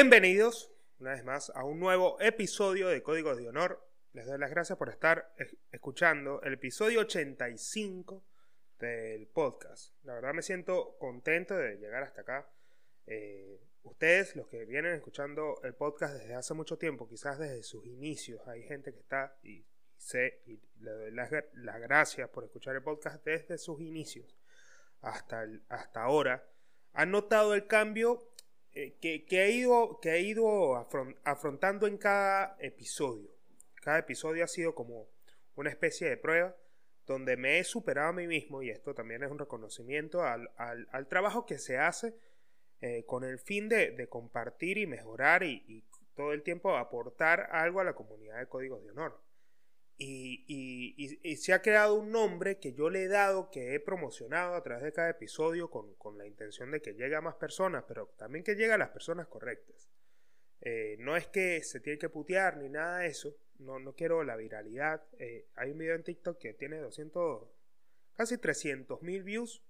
Bienvenidos una vez más a un nuevo episodio de Códigos de Honor. Les doy las gracias por estar escuchando el episodio 85 del podcast. La verdad me siento contento de llegar hasta acá. Eh, ustedes, los que vienen escuchando el podcast desde hace mucho tiempo, quizás desde sus inicios, hay gente que está y, sé y le doy las, gracias por escuchar el podcast desde sus inicios hasta, hasta ahora. Han notado el cambio eh, que, que, he ido, que he ido afrontando en cada episodio. Cada episodio ha sido como una especie de prueba donde me he superado a mí mismo y esto también es un reconocimiento al, al, trabajo que se hace eh, con el fin de, de compartir y mejorar y, y, todo el tiempo aportar algo a la comunidad de códigos de honor. Y, se ha creado un nombre que yo le he dado, que he promocionado a través de cada episodio con, la intención de que llegue a más personas, pero también que llegue a las personas correctas. Eh, no es que se tiene que putear ni nada de eso, no, no quiero la viralidad. Eh, hay un video en TikTok que tiene 200, casi 300 mil views,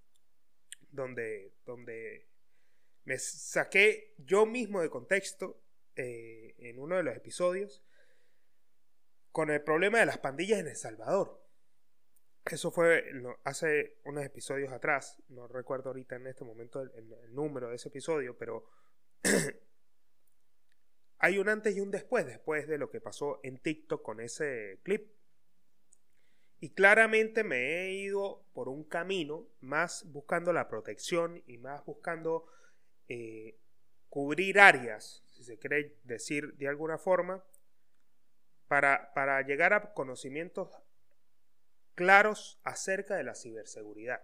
donde, donde me saqué yo mismo de contexto eh, en uno de los episodios con el problema de las pandillas en El Salvador. Eso fue hace unos episodios atrás, no recuerdo ahorita en este momento el, número de ese episodio, pero hay un antes y un después, después de lo que pasó en TikTok con ese clip. Y claramente me he ido por un camino más buscando la protección y más buscando eh, cubrir áreas, si se quiere decir de alguna forma, para, llegar a conocimientos claros acerca de la ciberseguridad.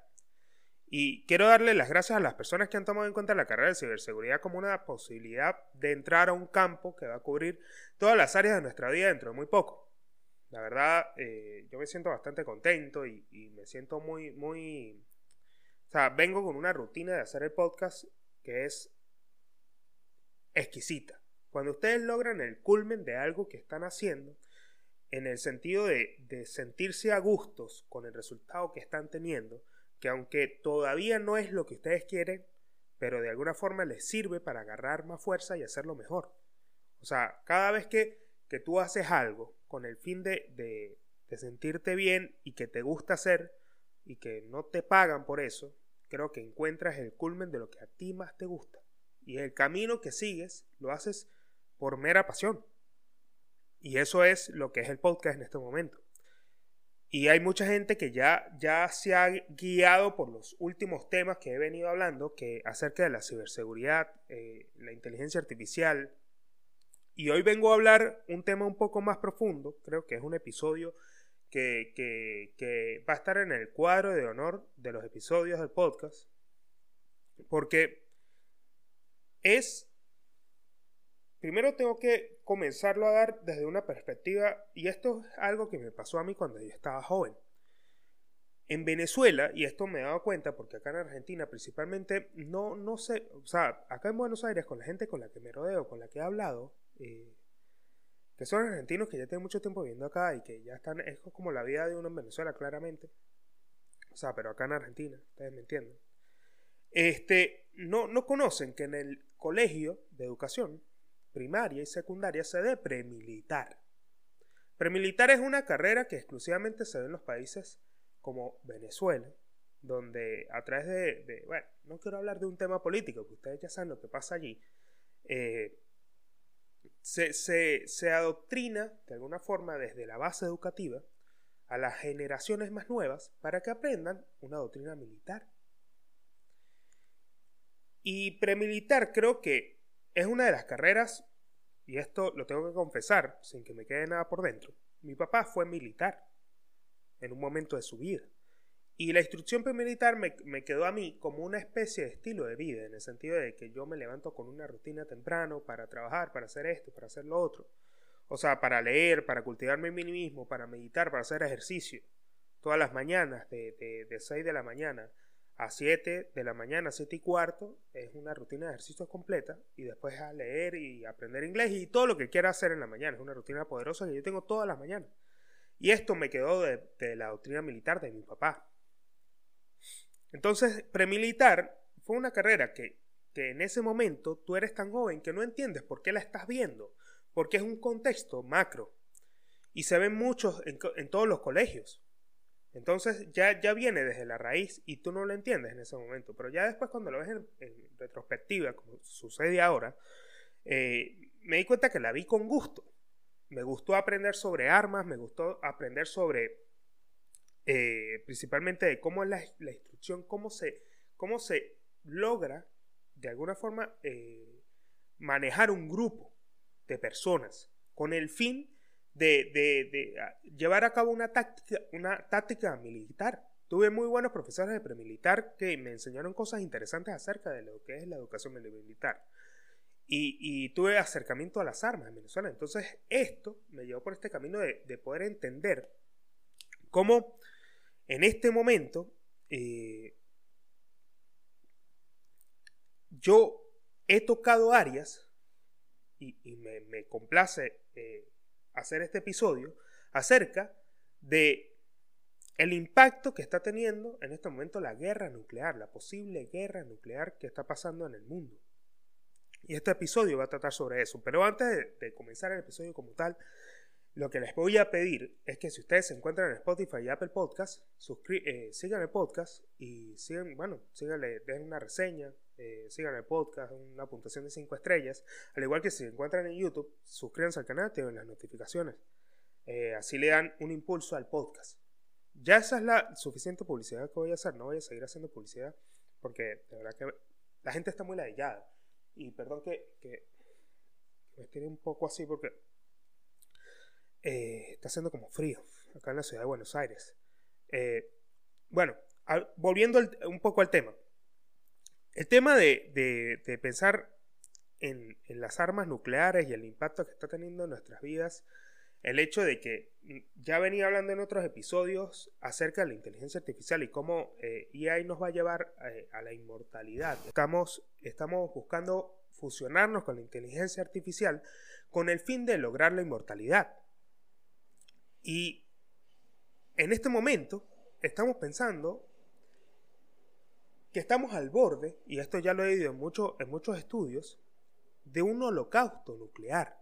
Y quiero darle las gracias a las personas que han tomado en cuenta la carrera de ciberseguridad como una posibilidad de entrar a un campo que va a cubrir todas las áreas de nuestra vida dentro de muy poco. La verdad, eh, yo me siento bastante contento y, y, me siento muy, muy... O sea, vengo con una rutina de hacer el podcast que es exquisita. Cuando ustedes logran el culmen de algo que están haciendo, en el sentido de, sentirse a gustos con el resultado que están teniendo, que aunque todavía no es lo que ustedes quieren, pero de alguna forma les sirve para agarrar más fuerza y hacerlo mejor. O sea, cada vez que, que tú haces algo con el fin de, de, de sentirte bien y que te gusta hacer y que no te pagan por eso, creo que encuentras el culmen de lo que a ti más te gusta. Y el camino que sigues lo haces por mera pasión. Y eso es lo que es el podcast en este momento. Y hay mucha gente que ya, ya se ha guiado por los últimos temas que he venido hablando, que acerca de la ciberseguridad, eh, la inteligencia artificial. Y hoy vengo a hablar un tema un poco más profundo, creo que es un episodio que, que va a estar en el cuadro de honor de los episodios del podcast, porque es primero tengo que comenzarlo a dar desde una perspectiva, y esto es algo que me pasó a mí cuando yo estaba joven. En Venezuela, y esto me he dado cuenta porque acá en Argentina principalmente, no, no sé, o sea, acá en Buenos Aires con la gente con la que me rodeo, con la que he hablado, eh, que son argentinos que ya tienen mucho tiempo viviendo acá y que ya están, es como la vida de uno en Venezuela claramente, o sea, pero acá en Argentina, ustedes me entienden, este, no, no conocen que en el colegio de educación, primaria y secundaria se dé premilitar. Premilitar es una carrera que exclusivamente se ve en los países como Venezuela, donde a través de, bueno, no quiero hablar de un tema político, porque ustedes ya saben lo que pasa allí, eh, se, se adoctrina de alguna forma desde la base educativa a las generaciones más nuevas para que aprendan una doctrina militar. Y premilitar creo que es una de las carreras, y esto lo tengo que confesar sin que me quede nada por dentro. Mi papá fue militar en un momento de su vida. Y la instrucción militar me, me, quedó a mí como una especie de estilo de vida, en el sentido de que yo me levanto con una rutina temprano para trabajar, para hacer esto, para hacer lo otro. O sea, para leer, para cultivarme en mí para meditar, para hacer ejercicio. Todas las mañanas, de, de, de 6 de la mañana a 7 de la mañana, 7 y cuarto, es una rutina de ejercicios completa y después a leer y aprender inglés y todo lo que quiera hacer en la mañana. Es una rutina poderosa que yo tengo todas las mañanas. Y esto me quedó de, la doctrina militar de mi papá. Entonces, premilitar fue una carrera que que en ese momento tú eres tan joven que no entiendes por qué la estás viendo, porque es un contexto macro. Y se ven muchos en, todos los colegios. Entonces ya, ya viene desde la raíz y tú no lo entiendes en ese momento. Pero ya después cuando lo ves en, retrospectiva, como sucede ahora, eh, me di cuenta que la vi con gusto. Me gustó aprender sobre armas, me gustó aprender sobre eh, principalmente de cómo es la, instrucción, cómo se, cómo se logra de alguna forma eh, manejar un grupo de personas con el fin de, ah, llevar a cabo una táctica, una táctica militar. Tuve muy buenos profesores de premilitar que me enseñaron cosas interesantes acerca de lo que es la educación militar. Y, y, tuve acercamiento a las armas en Venezuela. Entonces esto me llevó por este camino de, de poder entender cómo en este momento eh, yo he tocado áreas y, me, complace eh, hacer este episodio acerca de el impacto que está teniendo en este momento la guerra nuclear, la posible guerra nuclear que está pasando en el mundo. Y este episodio va a tratar sobre eso. Pero antes de comenzar el episodio como tal, lo que les voy a pedir es que si ustedes se encuentran en Spotify y Apple Podcast, eh, sigan el podcast y sigan, bueno, síganle, den una reseña, eh, sigan el podcast, una puntuación de 5 estrellas. Al igual que si se encuentran en YouTube, suscríbanse al canal, tienen las notificaciones. Eh, así le dan un impulso al podcast. Ya esa es la suficiente publicidad que voy a hacer. No voy a seguir haciendo publicidad porque de verdad que la gente está muy ladillada. Y perdón que, que me esté un poco así porque eh, está haciendo como frío acá en la ciudad de Buenos Aires. Eh, bueno, volviendo un poco al tema. El tema de, pensar en, las armas nucleares y el impacto que está teniendo en nuestras vidas, el hecho de que mm, ya venía hablando en otros episodios acerca de la inteligencia artificial y cómo eh, EI nos va a llevar a la inmortalidad. Estamos buscando fusionarnos con la inteligencia artificial con el fin de lograr la inmortalidad. Y en este momento estamos pensando que estamos al borde, y esto ya lo he oído en, en muchos estudios, de un holocausto nuclear.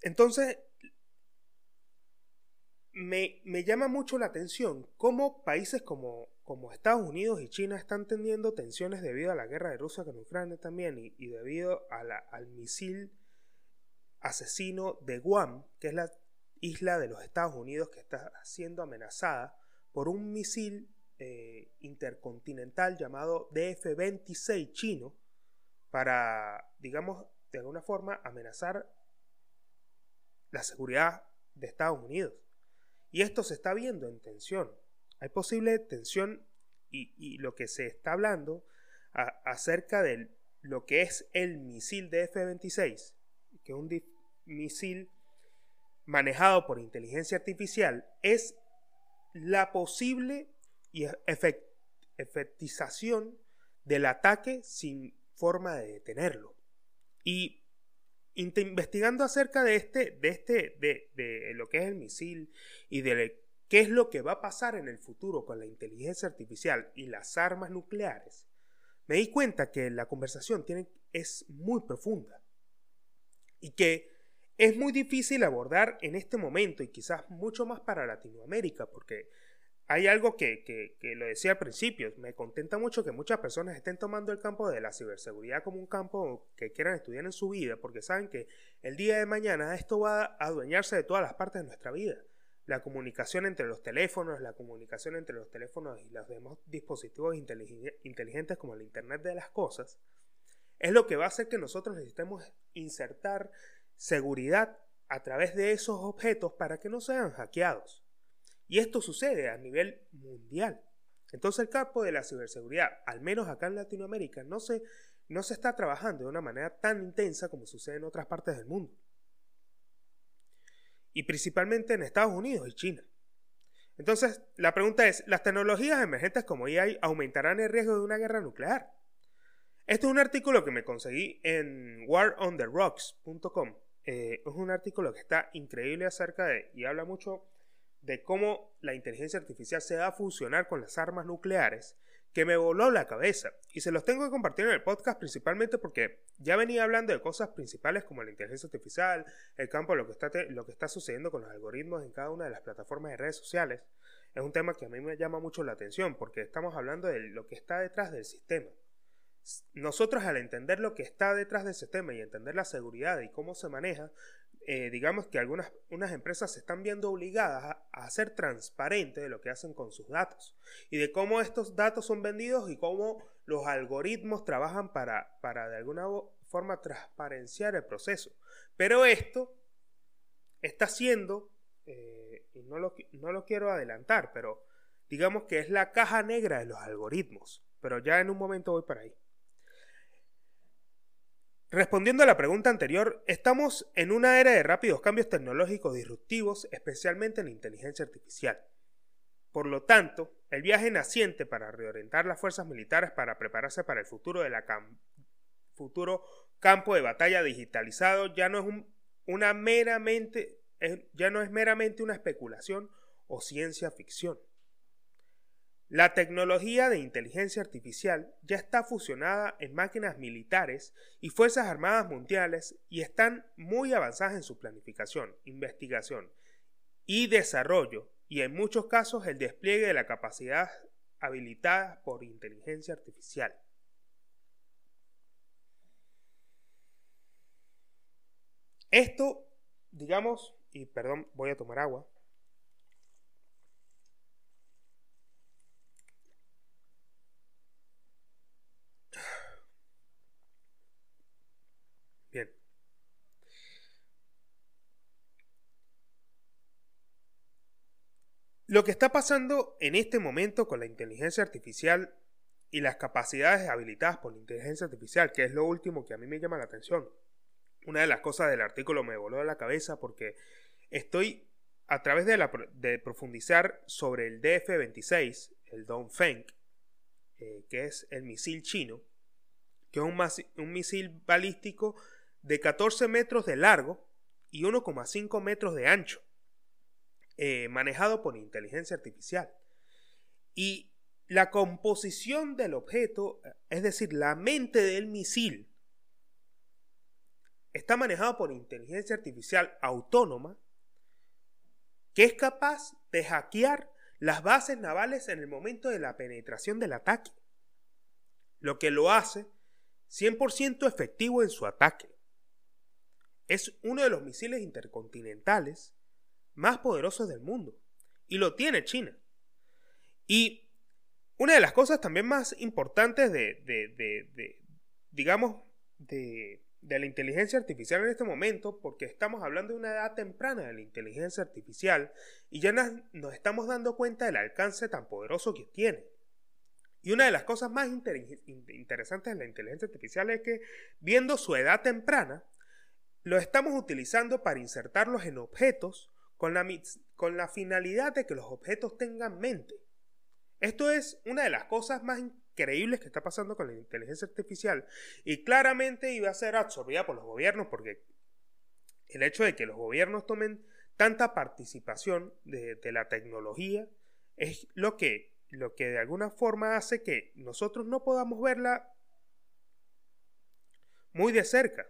Entonces, me, llama mucho la atención cómo países como, como, Estados Unidos y China están teniendo tensiones debido a la guerra de Rusia con Ucrania también y, debido al misil asesino de Guam, que es la isla de los Estados Unidos que está siendo amenazada por un misil eh, intercontinental llamado DF-26 chino para, digamos, de alguna forma amenazar la seguridad de Estados Unidos. Y esto se está viendo en tensión. Hay posible tensión y, lo que se está hablando acerca de lo que es el misil DF-26, que es un misil manejado por inteligencia artificial es la posible y efectización del ataque sin forma de detenerlo. Y investigando acerca de este, de este, de, lo que es el misil y de qué es lo que va a pasar en el futuro con la inteligencia artificial y las armas nucleares, me di cuenta que la conversación tiene, es muy profunda y que es muy difícil abordar en este momento y quizás mucho más para Latinoamérica, porque hay algo que, lo decía al principio, me contenta mucho que muchas personas estén tomando el campo de la ciberseguridad como un campo que quieran estudiar en su vida, porque saben que el día de mañana esto va a adueñarse de todas las partes de nuestra vida. La comunicación entre los teléfonos, la comunicación entre los teléfonos y los demás dispositivos inteligentes como el Internet de las Cosas, es lo que va a hacer que nosotros necesitemos insertar seguridad a través de esos objetos para que no sean hackeados. Y esto sucede a nivel mundial. Entonces el campo de la ciberseguridad, al menos acá en Latinoamérica, no se, no se está trabajando de una manera tan intensa como sucede en otras partes del mundo. Y principalmente en Estados Unidos y China. Entonces, la pregunta es, ¿las tecnologías emergentes como AI aumentarán el riesgo de una guerra nuclear? Este es un artículo que me conseguí en warontherocks.com eh, es un artículo que está increíble acerca de, y habla mucho de cómo la inteligencia artificial se va a fusionar con las armas nucleares, que me voló la cabeza y se los tengo que compartir en el podcast principalmente porque ya venía hablando de cosas principales como la inteligencia artificial, el campo, lo que está, lo que está sucediendo con los algoritmos en cada una de las plataformas de redes sociales. Es un tema que a mí me llama mucho la atención porque estamos hablando de lo que está detrás del sistema. Nosotros al entender lo que está detrás del sistema y entender la seguridad y cómo se maneja, eh, digamos que algunas unas empresas se están viendo obligadas a, ser transparentes de lo que hacen con sus datos y de cómo estos datos son vendidos y cómo los algoritmos trabajan para, para de alguna forma transparenciar el proceso. Pero esto está siendo, eh, y no lo, no lo quiero adelantar, pero digamos que es la caja negra de los algoritmos. Pero ya en un momento voy para ahí. Respondiendo a la pregunta anterior, estamos en una era de rápidos cambios tecnológicos disruptivos, especialmente en inteligencia artificial. Por lo tanto, el viaje naciente para reorientar las fuerzas militares para prepararse para el futuro de la futuro campo de batalla digitalizado ya no es una meramente ya no es meramente una especulación o ciencia ficción. La tecnología de inteligencia artificial ya está fusionada en máquinas militares y Fuerzas Armadas mundiales y están muy avanzadas en su planificación, investigación y desarrollo y en muchos casos el despliegue de la capacidad habilitada por inteligencia artificial. Esto, digamos, y perdón, voy a tomar agua. Lo que está pasando en este momento con la inteligencia artificial y las capacidades habilitadas por la inteligencia artificial, que es lo último que a mí me llama la atención. Una de las cosas del artículo me voló de la cabeza porque estoy a través de, la, profundizar sobre el DF-26, el Dongfeng, eh, que es el misil chino, que es un misil balístico de 14 metros de largo y 1,5 metros de ancho. Eh, manejado por inteligencia artificial. Y la composición del objeto, es decir, la mente del misil, está manejado por inteligencia artificial autónoma que es capaz de hackear las bases navales en el momento de la penetración del ataque, lo que lo hace 100% efectivo en su ataque. Es uno de los misiles intercontinentales más poderosos del mundo. Y lo tiene China. Y una de las cosas también más importantes de, digamos, de, la inteligencia artificial en este momento, porque estamos hablando de una edad temprana de la inteligencia artificial y ya nos estamos dando cuenta del alcance tan poderoso que tiene. Y una de las cosas más interesantes de la inteligencia artificial es que, viendo su edad temprana, lo estamos utilizando para insertarlos en objetos con la, con la finalidad de que los objetos tengan mente. Esto es una de las cosas más increíbles que está pasando con la inteligencia artificial y claramente iba a ser absorbida por los gobiernos porque el hecho de que los gobiernos tomen tanta participación de, la tecnología es lo que, lo que de alguna forma hace que nosotros no podamos verla muy de cerca.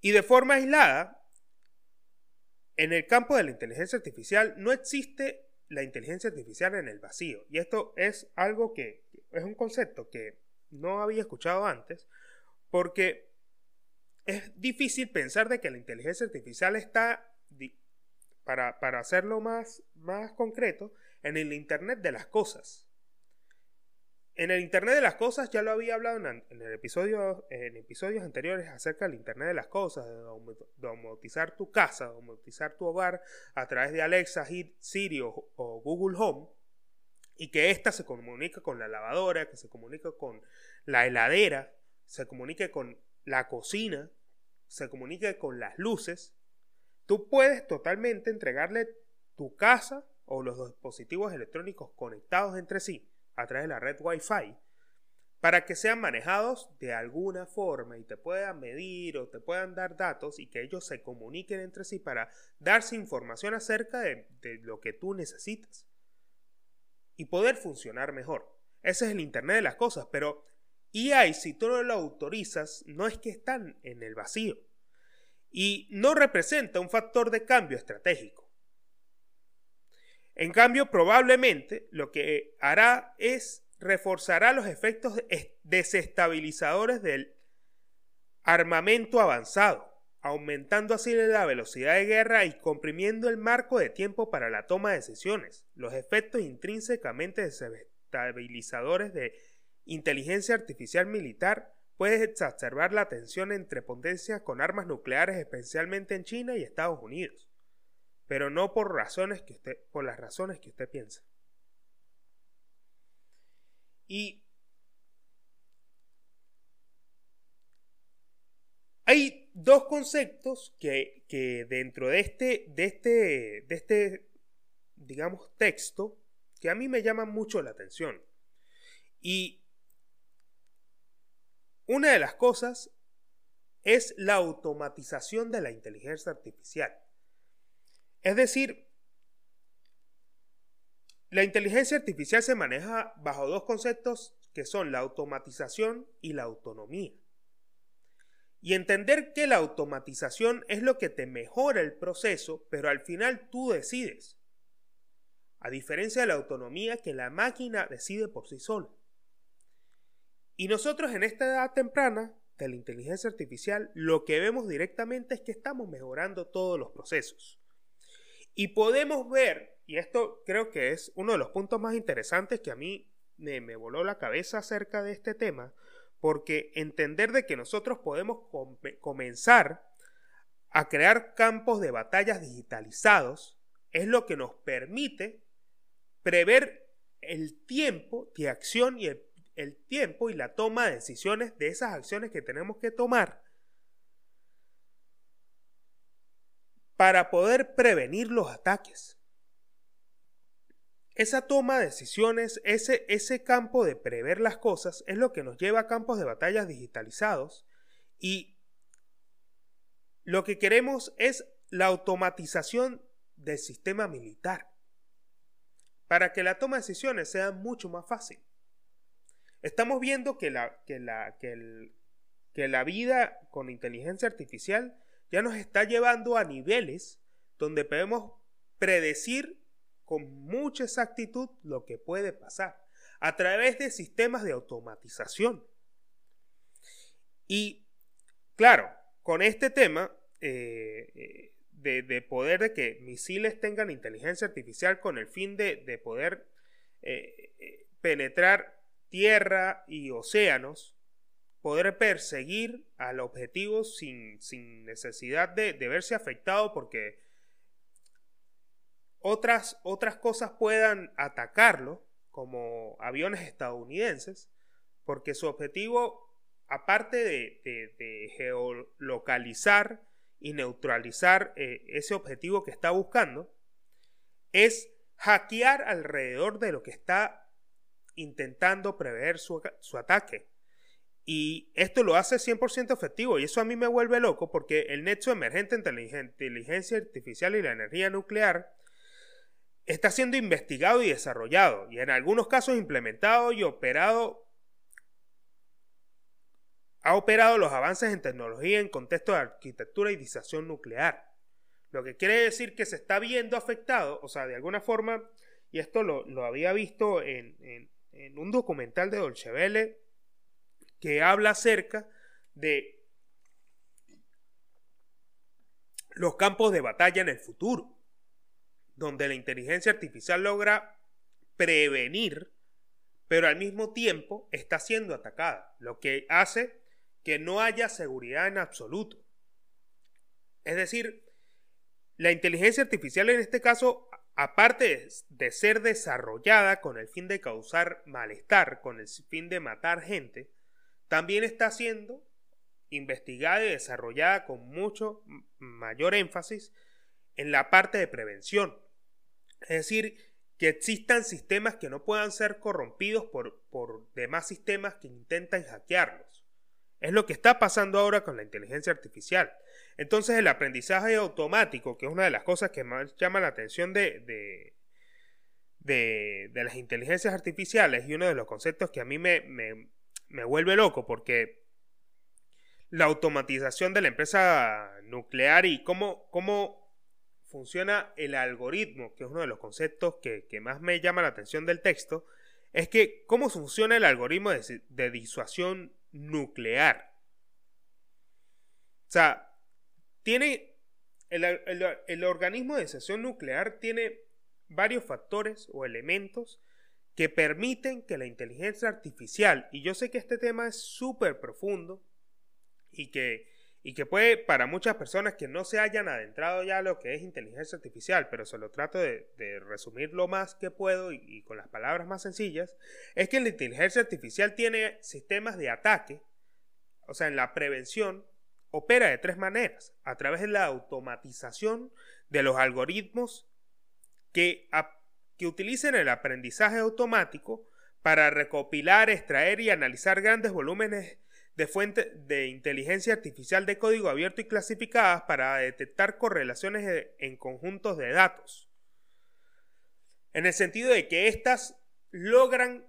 Y de forma aislada, en el campo de la inteligencia artificial no existe la inteligencia artificial en el vacío. Y esto es algo que es un concepto que no había escuchado antes, porque es difícil pensar de que la inteligencia artificial está, para, para hacerlo más, más concreto, en el Internet de las cosas. En el Internet de las Cosas ya lo había hablado en, episodios anteriores acerca del Internet de las Cosas, de domotizar tu casa, domotizar tu hogar a través de Alexa, Siri o, Google Home, y que ésta se comunique con la lavadora, que se comunique con la heladera, se comunique con la cocina, se comunique con las luces. Tú puedes totalmente entregarle tu casa o los dispositivos electrónicos conectados entre sí a través de la red Wi-Fi para que sean manejados de alguna forma y te puedan medir o te puedan dar datos y que ellos se comuniquen entre sí para darse información acerca de, lo que tú necesitas y poder funcionar mejor. Ese es el Internet de las cosas, pero EI, si tú no lo autorizas, no es que están en el vacío. Y no representa un factor de cambio estratégico. En cambio, probablemente lo que hará es reforzará los efectos desestabilizadores del armamento avanzado, aumentando así la velocidad de guerra y comprimiendo el marco de tiempo para la toma de decisiones. Los efectos intrínsecamente desestabilizadores de inteligencia artificial militar pueden exacerbar la tensión entre potencias con armas nucleares, especialmente en China y Estados Unidos, pero no por razones que usted, por las razones que usted piensa. Y hay dos conceptos que, dentro de este, de este, de este, digamos, texto, que a mí me llaman mucho la atención. Y una de las cosas es la automatización de la inteligencia artificial. Es decir, la inteligencia artificial se maneja bajo dos conceptos que son la automatización y la autonomía. Y entender que la automatización es lo que te mejora el proceso, pero al final tú decides. A diferencia de la autonomía que la máquina decide por sí sola. Y nosotros en esta edad temprana de la inteligencia artificial lo que vemos directamente es que estamos mejorando todos los procesos. Y podemos ver y esto creo que es uno de los puntos más interesantes que a mí me, voló la cabeza acerca de este tema, porque entender de que nosotros podemos comenzar a crear campos de batallas digitalizados es lo que nos permite prever el tiempo de acción y el, el tiempo y la toma de decisiones de esas acciones que tenemos que tomar para poder prevenir los ataques esa toma de decisiones, ese, campo de prever las cosas, es lo que nos lleva a campos de batallas digitalizados y lo que queremos es la automatización del sistema militar para que la toma de decisiones sea mucho más fácil. Estamos viendo que la vida con inteligencia artificial ya nos está llevando a niveles donde podemos predecir con mucha exactitud lo que puede pasar a través de sistemas de automatización. Y claro, con este tema eh, eh, de, poder de que misiles tengan inteligencia artificial con el fin de, poder eh, penetrar tierra y océanos, poder perseguir al objetivo sin, necesidad de, de verse afectado porque otras, otras cosas puedan atacarlo, como aviones estadounidenses, porque su objetivo, aparte de, geolocalizar y neutralizar eh, ese objetivo que está buscando, es hackear alrededor de lo que está intentando prever su, su ataque. Y esto lo hace 100% efectivo y eso a mí me vuelve loco porque el nexo emergente entre la inteligencia artificial y la energía nuclear está siendo investigado y desarrollado, y en algunos casos implementado y operado. Ha operado los avances en tecnología en contexto de arquitectura y disación nuclear. Lo que quiere decir que se está viendo afectado, o sea, de alguna forma, y esto lo, había visto en, en, un documental de Dolce Vele que habla acerca de los campos de batalla en el futuro donde la inteligencia artificial logra prevenir, pero al mismo tiempo está siendo atacada, lo que hace que no haya seguridad en absoluto. Es decir, la inteligencia artificial en este caso, aparte de ser desarrollada con el fin de causar malestar, con el fin de matar gente, también está siendo investigada y desarrollada con mucho mayor énfasis en la parte de prevención, es decir, que existan sistemas que no puedan ser corrompidos por, por demás sistemas que intentan hackearlos. Es lo que está pasando ahora con la inteligencia artificial. Entonces el aprendizaje automático, que es una de las cosas que más llama la atención de, de, las inteligencias artificiales y uno de los conceptos que a mí me, vuelve loco porque la automatización de la empresa nuclear y cómo, cómo funciona el algoritmo, que es uno de los conceptos que, más me llama la atención del texto, es que cómo funciona el algoritmo de, disuasión nuclear. O sea, tiene el, el organismo de disuasión nuclear tiene varios factores o elementos que permiten que la inteligencia artificial, y yo sé que este tema es súper profundo y que, y que puede para muchas personas que no se hayan adentrado ya a lo que es inteligencia artificial, pero se lo trato de, resumir lo más que puedo y, y con las palabras más sencillas, es que la inteligencia artificial tiene sistemas de ataque, o sea, en la prevención, opera de tres maneras, a través de la automatización de los algoritmos que, que utilicen el aprendizaje automático para recopilar, extraer y analizar grandes volúmenes de fuentes de inteligencia artificial de código abierto y clasificadas para detectar correlaciones en conjuntos de datos. En el sentido de que éstas logran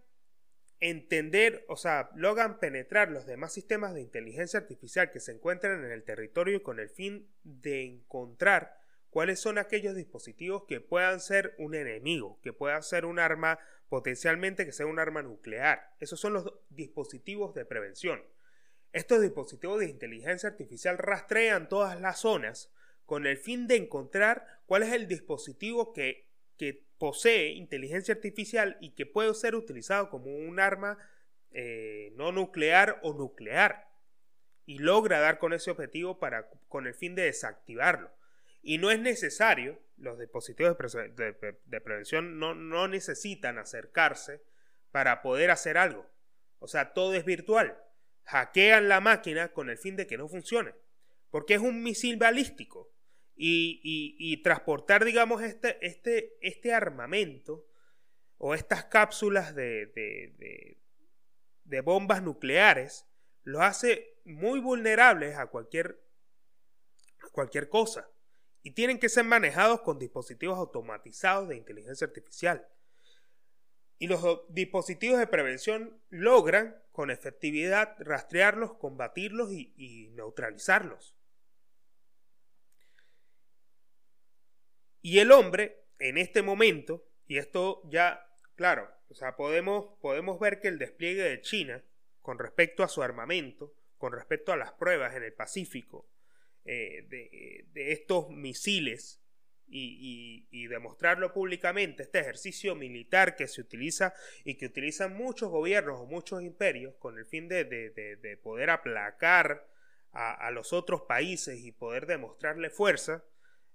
entender, o sea, logran penetrar los demás sistemas de inteligencia artificial que se encuentran en el territorio con el fin de encontrar cuáles son aquellos dispositivos que puedan ser un enemigo, que puedan ser un arma potencialmente que sea un arma nuclear. Esos son los dispositivos de prevención. Estos dispositivos de inteligencia artificial rastrean todas las zonas con el fin de encontrar cuál es el dispositivo que, posee inteligencia artificial y que puede ser utilizado como un arma eh, no nuclear o nuclear. Y logra dar con ese objetivo para, con el fin de desactivarlo. Y no es necesario, los dispositivos de, prevención no, no necesitan acercarse para poder hacer algo. O sea, todo es virtual. Hackean la máquina con el fin de que no funcione. Porque es un misil balístico. Y, y, transportar, digamos, este, este, este armamento o estas cápsulas de, de, bombas nucleares lo hace muy vulnerables a cualquier, a cualquier cosa y tienen que ser manejados con dispositivos automatizados de inteligencia artificial. Y los dispositivos de prevención logran con efectividad rastrearlos, combatirlos y, neutralizarlos. Y el hombre, en este momento, y esto ya, claro, o sea, podemos, podemos ver que el despliegue de China con respecto a su armamento, con respecto a las pruebas en el Pacífico, eh, de, estos misiles y, demostrarlo públicamente, este ejercicio militar que se utiliza y que utilizan muchos gobiernos o muchos imperios con el fin de, poder aplacar a, los otros países y poder demostrarle fuerza.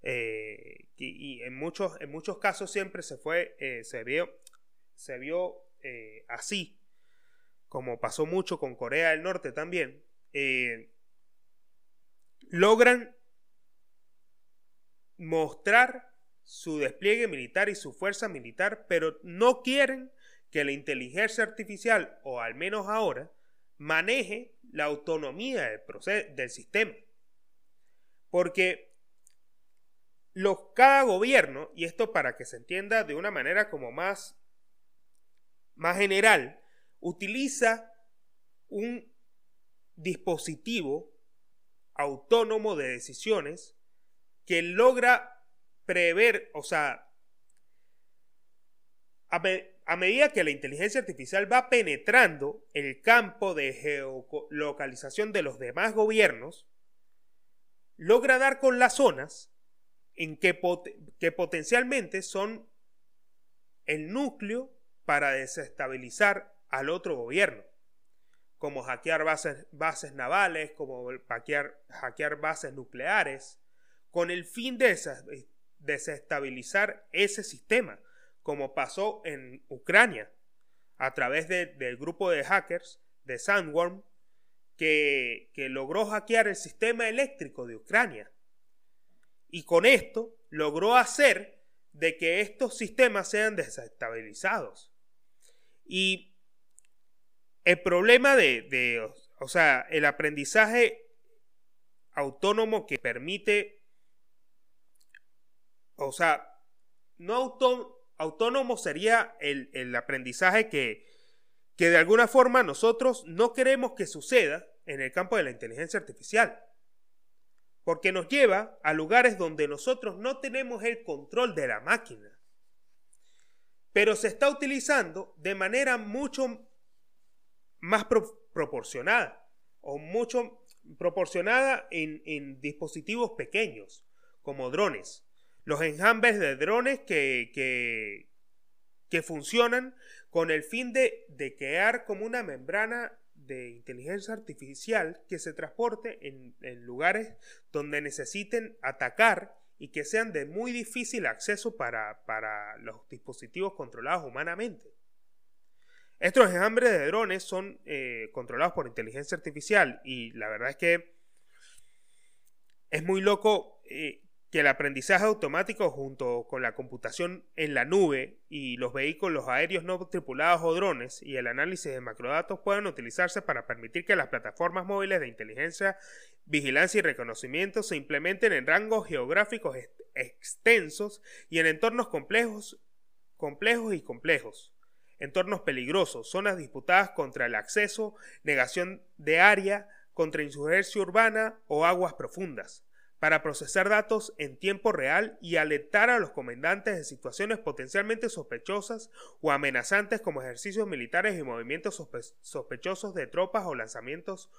Eh, y, en, muchos, en muchos casos siempre se fue, eh, se vio, se vio así, como pasó mucho con Corea del Norte también logran mostrar su despliegue militar y su fuerza militar, pero no quieren que la inteligencia artificial, o al menos ahora, maneje la autonomía del, del sistema. Porque cada gobierno, y esto para que se entienda de una manera como más, más general, utiliza un dispositivo autónomo de decisiones que logra prever, o sea, a, medida que la inteligencia artificial va penetrando el campo de geolocalización de los demás gobiernos, logra dar con las zonas en que, que potencialmente son el núcleo para desestabilizar al otro gobierno como hackear bases, bases navales, como hackear, hackear bases nucleares, con el fin de desestabilizar ese sistema, como pasó en Ucrania, a través del grupo de hackers de Sandworm, que, que logró hackear el sistema eléctrico de Ucrania. Y con esto logró hacer de que estos sistemas sean desestabilizados. Y el problema de, o sea, el aprendizaje autónomo que permite, o sea, no, autónomo sería el, el aprendizaje que, que de alguna forma nosotros no queremos que suceda en el campo de la inteligencia artificial. Porque nos lleva a lugares donde nosotros no tenemos el control de la máquina. Pero se está utilizando de manera mucho más proporcionada o mucho proporcionada en, en dispositivos pequeños, como drones los enjambres de drones que, que, funcionan con el fin de, de, crear como una membrana de inteligencia artificial que se transporte en, lugares donde necesiten atacar y que sean de muy difícil acceso para, para los dispositivos controlados humanamente. Estos enjambres de drones son eh, controlados por inteligencia artificial y la verdad es que es muy loco eh, que el aprendizaje automático junto con la computación en la nube y los vehículos aéreos no tripulados o drones y el análisis de macrodatos puedan utilizarse para permitir que las plataformas móviles de inteligencia, vigilancia y reconocimiento se implementen en rangos geográficos extensos y en entornos complejos, complejos y complejos, entornos peligrosos, zonas disputadas contra el acceso, negación de área, contra insurgencia urbana o aguas profundas para procesar datos en tiempo real y alertar a los comandantes de situaciones potencialmente sospechosas o amenazantes como ejercicios militares y movimientos sospechosos de tropas o lanzamientos,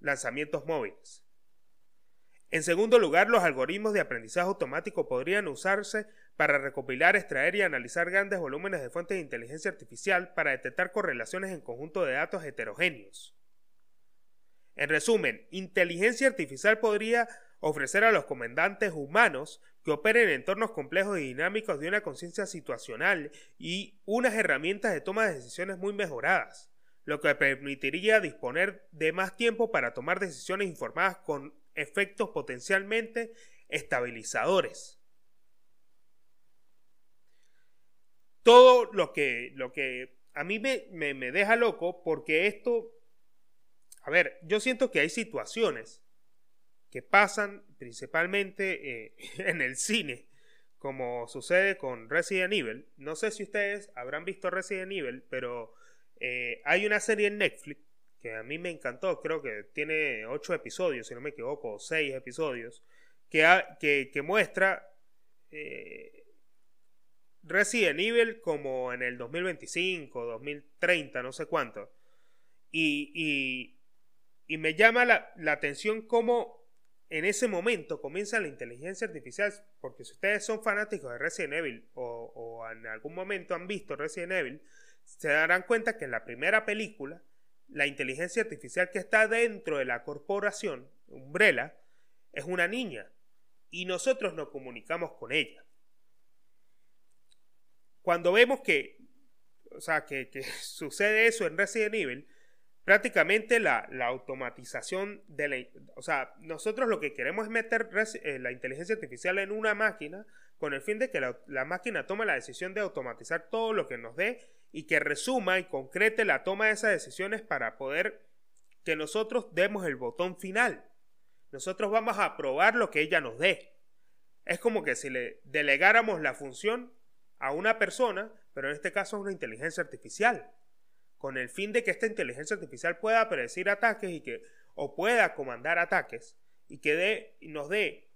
lanzamientos móviles. En segundo lugar, los algoritmos de aprendizaje automático podrían usarse para recopilar, extraer y analizar grandes volúmenes de fuentes de inteligencia artificial para detectar correlaciones en conjunto de datos heterogéneos. En resumen, inteligencia artificial podría ofrecer a los comandantes humanos que operen en entornos complejos y dinámicos de una conciencia situacional y unas herramientas de toma de decisiones muy mejoradas, lo que permitiría disponer de más tiempo para tomar decisiones informadas con efectos potencialmente estabilizadores. Todo lo que, lo que a mí me, me deja loco porque esto, a ver, yo siento que hay situaciones que pasan principalmente eh, en el cine, como sucede con Resident Evil. No sé si ustedes habrán visto Resident Evil, pero eh, hay una serie en Netflix que a mí me encantó, creo que tiene ocho episodios, si no me equivoco, seis episodios, que, que, muestra eh, Resident Evil como en el 2025, 2030, no sé cuánto. Y, y, me llama la, la atención cómo en ese momento comienza la inteligencia artificial, porque si ustedes son fanáticos de Resident Evil o, en algún momento han visto Resident Evil, se darán cuenta que en la primera película, la inteligencia artificial que está dentro de la corporación, Umbrella, es una niña y nosotros nos comunicamos con ella. Cuando vemos que, o sea, que, sucede eso en Resident Evil, prácticamente la, automatización de la... O sea, nosotros lo que queremos es meter eh, la inteligencia artificial en una máquina con el fin de que la, máquina tome la decisión de automatizar todo lo que nos dé y que resuma y concrete la toma de esas decisiones para poder que nosotros demos el botón final. Nosotros vamos a probar lo que ella nos dé. Es como que si le delegáramos la función a una persona, pero en este caso a una inteligencia artificial con el fin de que esta inteligencia artificial pueda predecir ataques y que o pueda comandar ataques y que dé, nos dé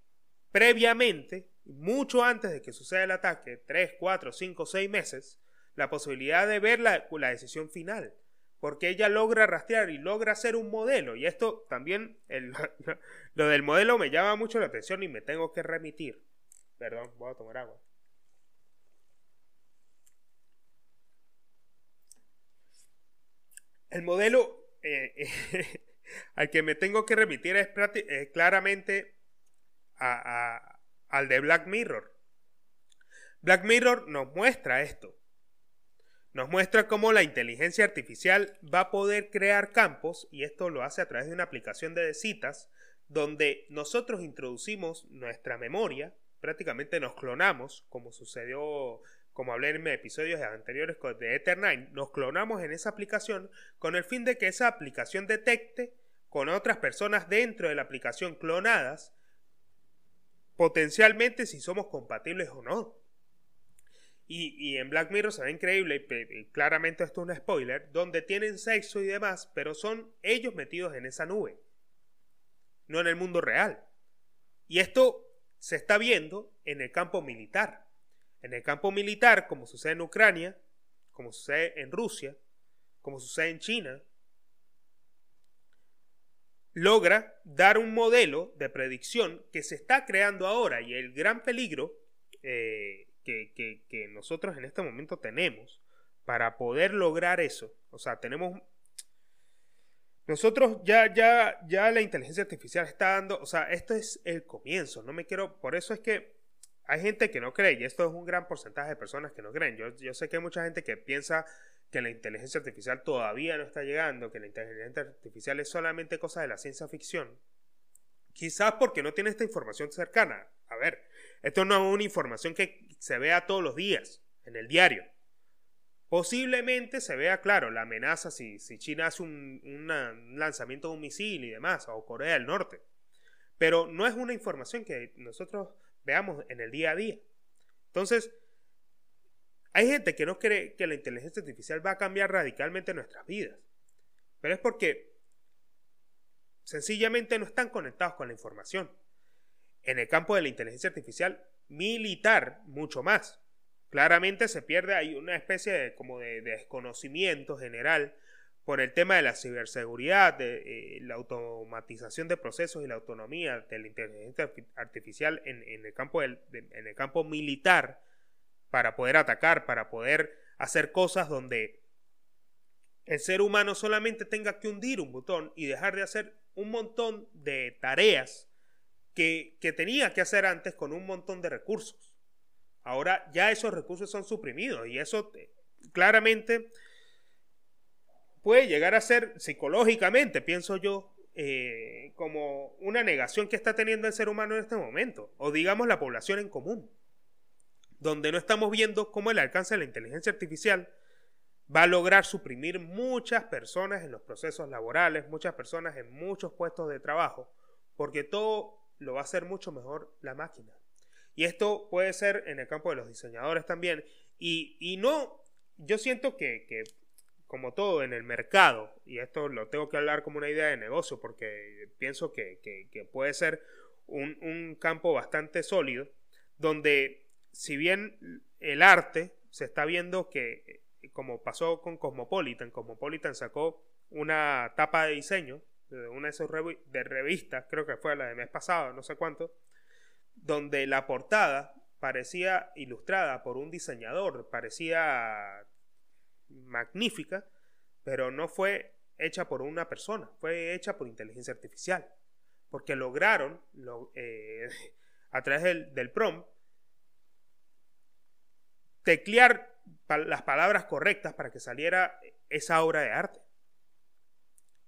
previamente, mucho antes de que suceda el ataque, 3, 4, 5, 6 meses, la posibilidad de ver la, la decisión final. Porque ella logra rastrear y logra hacer un modelo. Y esto también, lo del modelo me llama mucho la atención y me tengo que remitir. Perdón, voy a tomar agua. El modelo eh, al que me tengo que remitir es, claramente al de Black Mirror. Black Mirror nos muestra esto. Nos muestra cómo la inteligencia artificial va a poder crear campos, y esto lo hace a través de una aplicación de citas, donde nosotros introducimos nuestra memoria, prácticamente nos clonamos, como sucedió como hablé en episodios anteriores de Ether9, nos clonamos en esa aplicación con el fin de que esa aplicación detecte con otras personas dentro de la aplicación clonadas potencialmente si somos compatibles o no. Y, en Black Mirror se ve increíble, y, claramente esto es un spoiler, donde tienen sexo y demás, pero son ellos metidos en esa nube, no en el mundo real. Y esto se está viendo en el campo militar. En el campo militar, como sucede en Ucrania, como sucede en Rusia, como sucede en China, logra dar un modelo de predicción que se está creando ahora. Y el gran peligro eh, que, que, nosotros en este momento tenemos para poder lograr eso, o sea, tenemos... Nosotros ya, ya, ya la inteligencia artificial está dando, o sea, esto es el comienzo, no me quiero, por eso es que hay gente que no cree, y esto es un gran porcentaje de personas que no creen. Yo, sé que hay mucha gente que piensa que la inteligencia artificial todavía no está llegando, que la inteligencia artificial es solamente cosa de la ciencia ficción, quizás porque no tiene esta información cercana. A ver, esto no es una información que se vea todos los días en el diario. Posiblemente se vea, claro, la amenaza si, China hace un lanzamiento de un misil y demás, o Corea del Norte. Pero no es una información que nosotros en el día a día. Entonces, hay gente que no cree que la inteligencia artificial va a cambiar radicalmente nuestras vidas. Pero es porque sencillamente no están conectados con la información. En el campo de la inteligencia artificial militar, mucho más. Claramente se pierde, hay una especie de, como de, desconocimiento general por el tema de la ciberseguridad, de eh, la automatización de procesos y la autonomía de la inteligencia artificial en, el, campo en el campo militar para poder atacar, para poder hacer cosas donde el ser humano solamente tenga que hundir un botón y dejar de hacer un montón de tareas que, tenía que hacer antes con un montón de recursos. Ahora ya esos recursos son suprimidos y eso eh, claramente puede llegar a ser psicológicamente, pienso yo, eh, como una negación que está teniendo el ser humano en este momento, o digamos la población en común donde no estamos viendo cómo el alcance de la inteligencia artificial va a lograr suprimir muchas personas en los procesos laborales, muchas personas en muchos puestos de trabajo, porque todo lo va a hacer mucho mejor la máquina. Y esto puede ser en el campo de los diseñadores también. Y, no, yo siento que, como todo en el mercado, y esto lo tengo que hablar como una idea de negocio, porque pienso que, puede ser un, un campo bastante sólido, donde si bien el arte se está viendo que, como pasó con Cosmopolitan, Cosmopolitan sacó una tapa de diseño de una de sus de revistas, creo que fue la de mes pasado, no sé cuánto, donde la portada parecía ilustrada por un diseñador, parecía magnífica, pero no fue hecha por una persona, fue hecha por inteligencia artificial, porque lograron eh, a través del, del prompt teclear las palabras correctas para que saliera esa obra de arte.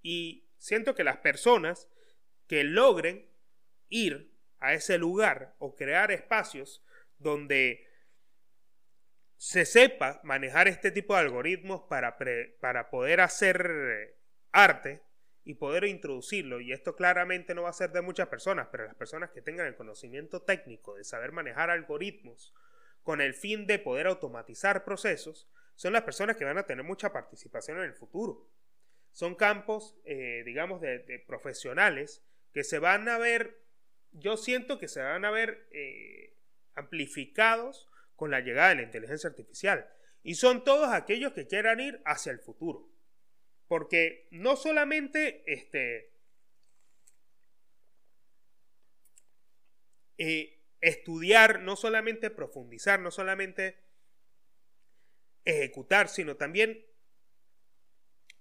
Y siento que las personas que logren ir a ese lugar o crear espacios donde se sepa manejar este tipo de algoritmos para, para poder hacer arte y poder introducirlo, y esto claramente no va a ser de muchas personas, pero las personas que tengan el conocimiento técnico de saber manejar algoritmos con el fin de poder automatizar procesos, son las personas que van a tener mucha participación en el futuro. Son campos, eh, digamos, de, profesionales que se van a ver, yo siento que se van a ver eh, amplificados con la llegada de la inteligencia artificial. Y son todos aquellos que quieran ir hacia el futuro. Porque no solamente este, eh, estudiar, no solamente profundizar, no solamente ejecutar, sino también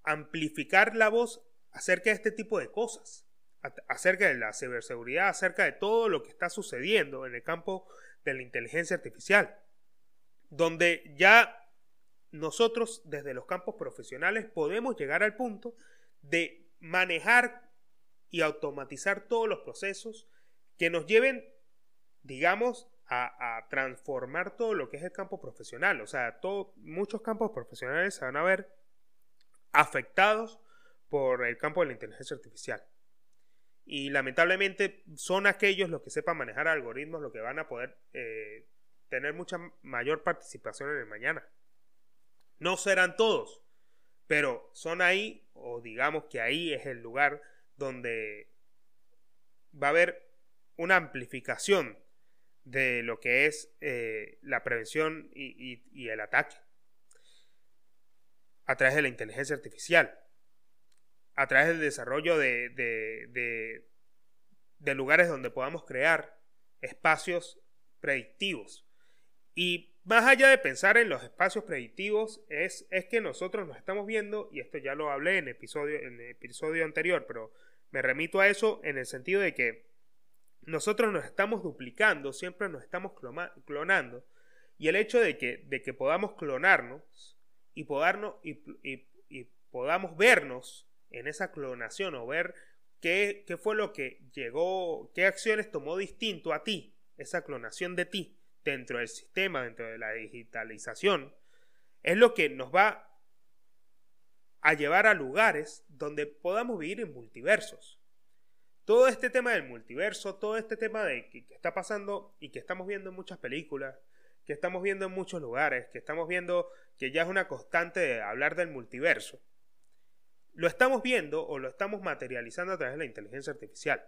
amplificar la voz acerca de este tipo de cosas, acerca de la ciberseguridad, acerca de todo lo que está sucediendo en el campo de la inteligencia artificial, donde ya nosotros desde los campos profesionales podemos llegar al punto de manejar y automatizar todos los procesos que nos lleven digamos, a, transformar todo lo que es el campo profesional. O sea, todo, muchos campos profesionales se van a ver afectados por el campo de la inteligencia artificial. Y lamentablemente son aquellos los que sepan manejar algoritmos los que van a poder eh, tener mucha mayor participación en el mañana. No serán todos, pero son ahí, o digamos que ahí es el lugar donde va a haber una amplificación de lo que es eh, la prevención y, el ataque a través de la inteligencia artificial, a través del desarrollo de, lugares donde podamos crear espacios predictivos. Y más allá de pensar en los espacios predictivos, es, es que nosotros nos estamos viendo, y esto ya lo hablé en, episodio, en el episodio anterior, pero me remito a eso en el sentido de que nosotros nos estamos duplicando, siempre nos estamos clonando, y el hecho de que, de que podamos clonarnos y, podarnos, y, y, podamos vernos en esa clonación o ver qué, qué fue lo que llegó, qué acciones tomó distinto a ti, esa clonación de ti dentro del sistema, dentro de la digitalización, es lo que nos va a llevar a lugares donde podamos vivir en multiversos. Todo este tema del multiverso, todo este tema de que, está pasando y que estamos viendo en muchas películas, que estamos viendo en muchos lugares, que estamos viendo que ya es una constante de hablar del multiverso, lo estamos viendo o lo estamos materializando a través de la inteligencia artificial.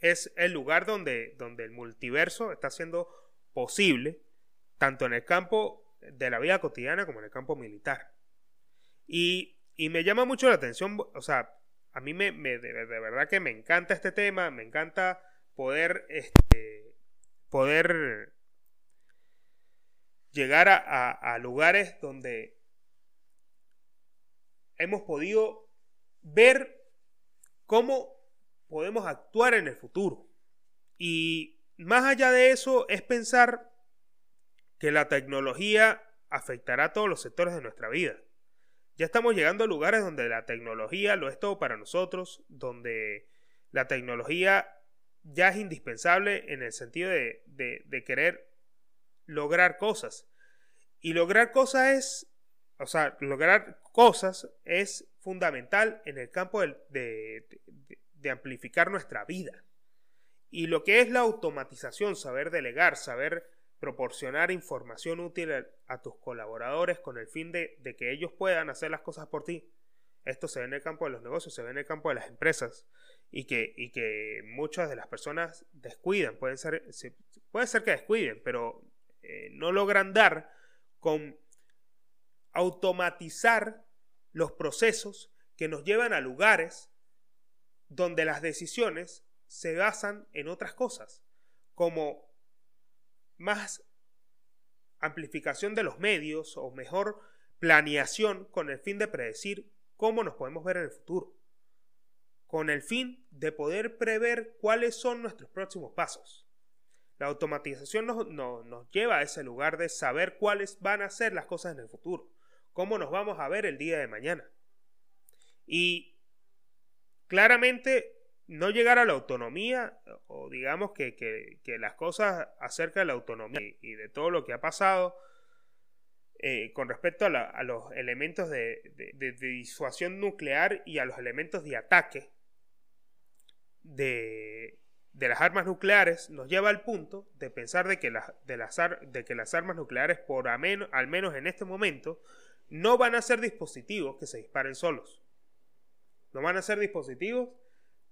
Es el lugar donde, donde el multiverso está siendo posible, tanto en el campo de la vida cotidiana como en el campo militar. Y, me llama mucho la atención, o sea, a mí me, de, verdad que me encanta este tema, me encanta poder, este, poder llegar a, lugares donde hemos podido ver cómo podemos actuar en el futuro. Y más allá de eso es pensar que la tecnología afectará a todos los sectores de nuestra vida. Ya estamos llegando a lugares donde la tecnología lo es todo para nosotros, donde la tecnología ya es indispensable en el sentido de, querer lograr cosas. Y lograr cosas es, o sea, lograr cosas es fundamental en el campo de, de amplificar nuestra vida. Y lo que es la automatización, saber delegar, saber proporcionar información útil a, tus colaboradores con el fin de, que ellos puedan hacer las cosas por ti. Esto se ve en el campo de los negocios, se ve en el campo de las empresas y que, y que muchas de las personas descuidan, pueden ser, puede ser que descuiden, pero eh, no logran dar con automatizar los procesos que nos llevan a lugares donde las decisiones se basan en otras cosas, como más amplificación de los medios o mejor planeación con el fin de predecir cómo nos podemos ver en el futuro, con el fin de poder prever cuáles son nuestros próximos pasos. La automatización nos, nos, lleva a ese lugar de saber cuáles van a ser las cosas en el futuro, cómo nos vamos a ver el día de mañana. Y claramente no llegar a la autonomía, o digamos que, las cosas acerca de la autonomía y, de todo lo que ha pasado eh, con respecto a, los elementos de, disuasión nuclear y a los elementos de ataque de, las armas nucleares, nos lleva al punto de pensar de que, de de que las armas nucleares, por al menos en este momento, no van a ser dispositivos que se disparen solos. No van a ser dispositivos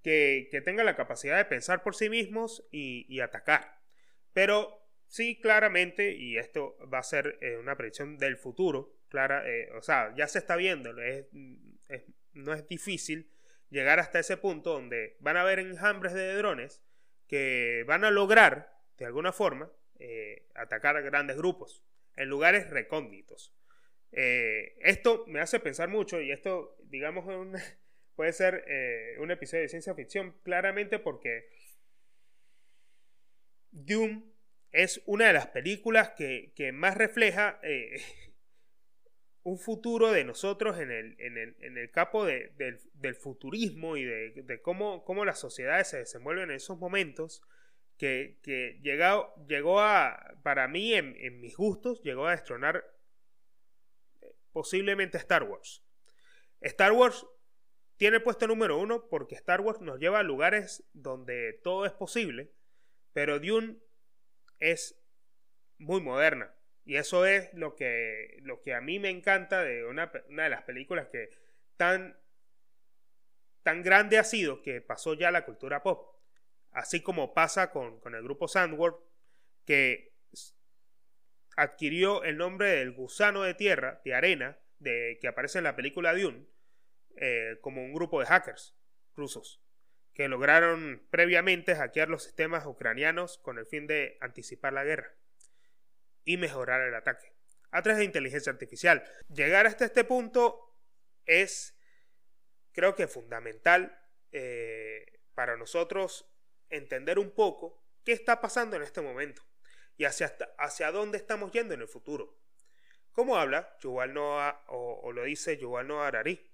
que, que tengan la capacidad de pensar por sí mismos y, atacar. Pero sí, claramente, y esto va a ser eh, una predicción del futuro, clara, eh, o sea, ya se está viendo, no es difícil llegar hasta ese punto donde van a haber enjambres de drones que van a lograr, de alguna forma, eh, atacar a grandes grupos en lugares recónditos. esto me hace pensar mucho y esto, digamos, es un, puede ser eh, un episodio de ciencia ficción, claramente porque Doom es una de las películas que, más refleja eh, un futuro de nosotros en el, en el, campo del, futurismo y de, cómo, cómo, las sociedades se desenvuelven en esos momentos. Que, llegó, llegó a, para mí, en, en mis gustos, llegó a destronar eh, posiblemente Star Wars. Star Wars tiene puesto número uno porque Star Wars nos lleva a lugares donde todo es posible, pero Dune es muy moderna. Y eso es lo que, lo que a mí me encanta de una, de las películas que tan, tan grande ha sido que pasó ya la cultura pop. Así como pasa con, con el grupo Sandworld, que adquirió el nombre del gusano de tierra, de arena, de, que aparece en la película Dune, eh, como un grupo de hackers rusos que lograron previamente hackear los sistemas ucranianos con el fin de anticipar la guerra y mejorar el ataque a través de inteligencia artificial. Llegar hasta este punto es, creo que fundamental eh, para nosotros entender un poco qué está pasando en este momento y hacia, hacia dónde estamos yendo en el futuro. Como habla Yuval Noah, o, lo dice Yuval Noah Harari,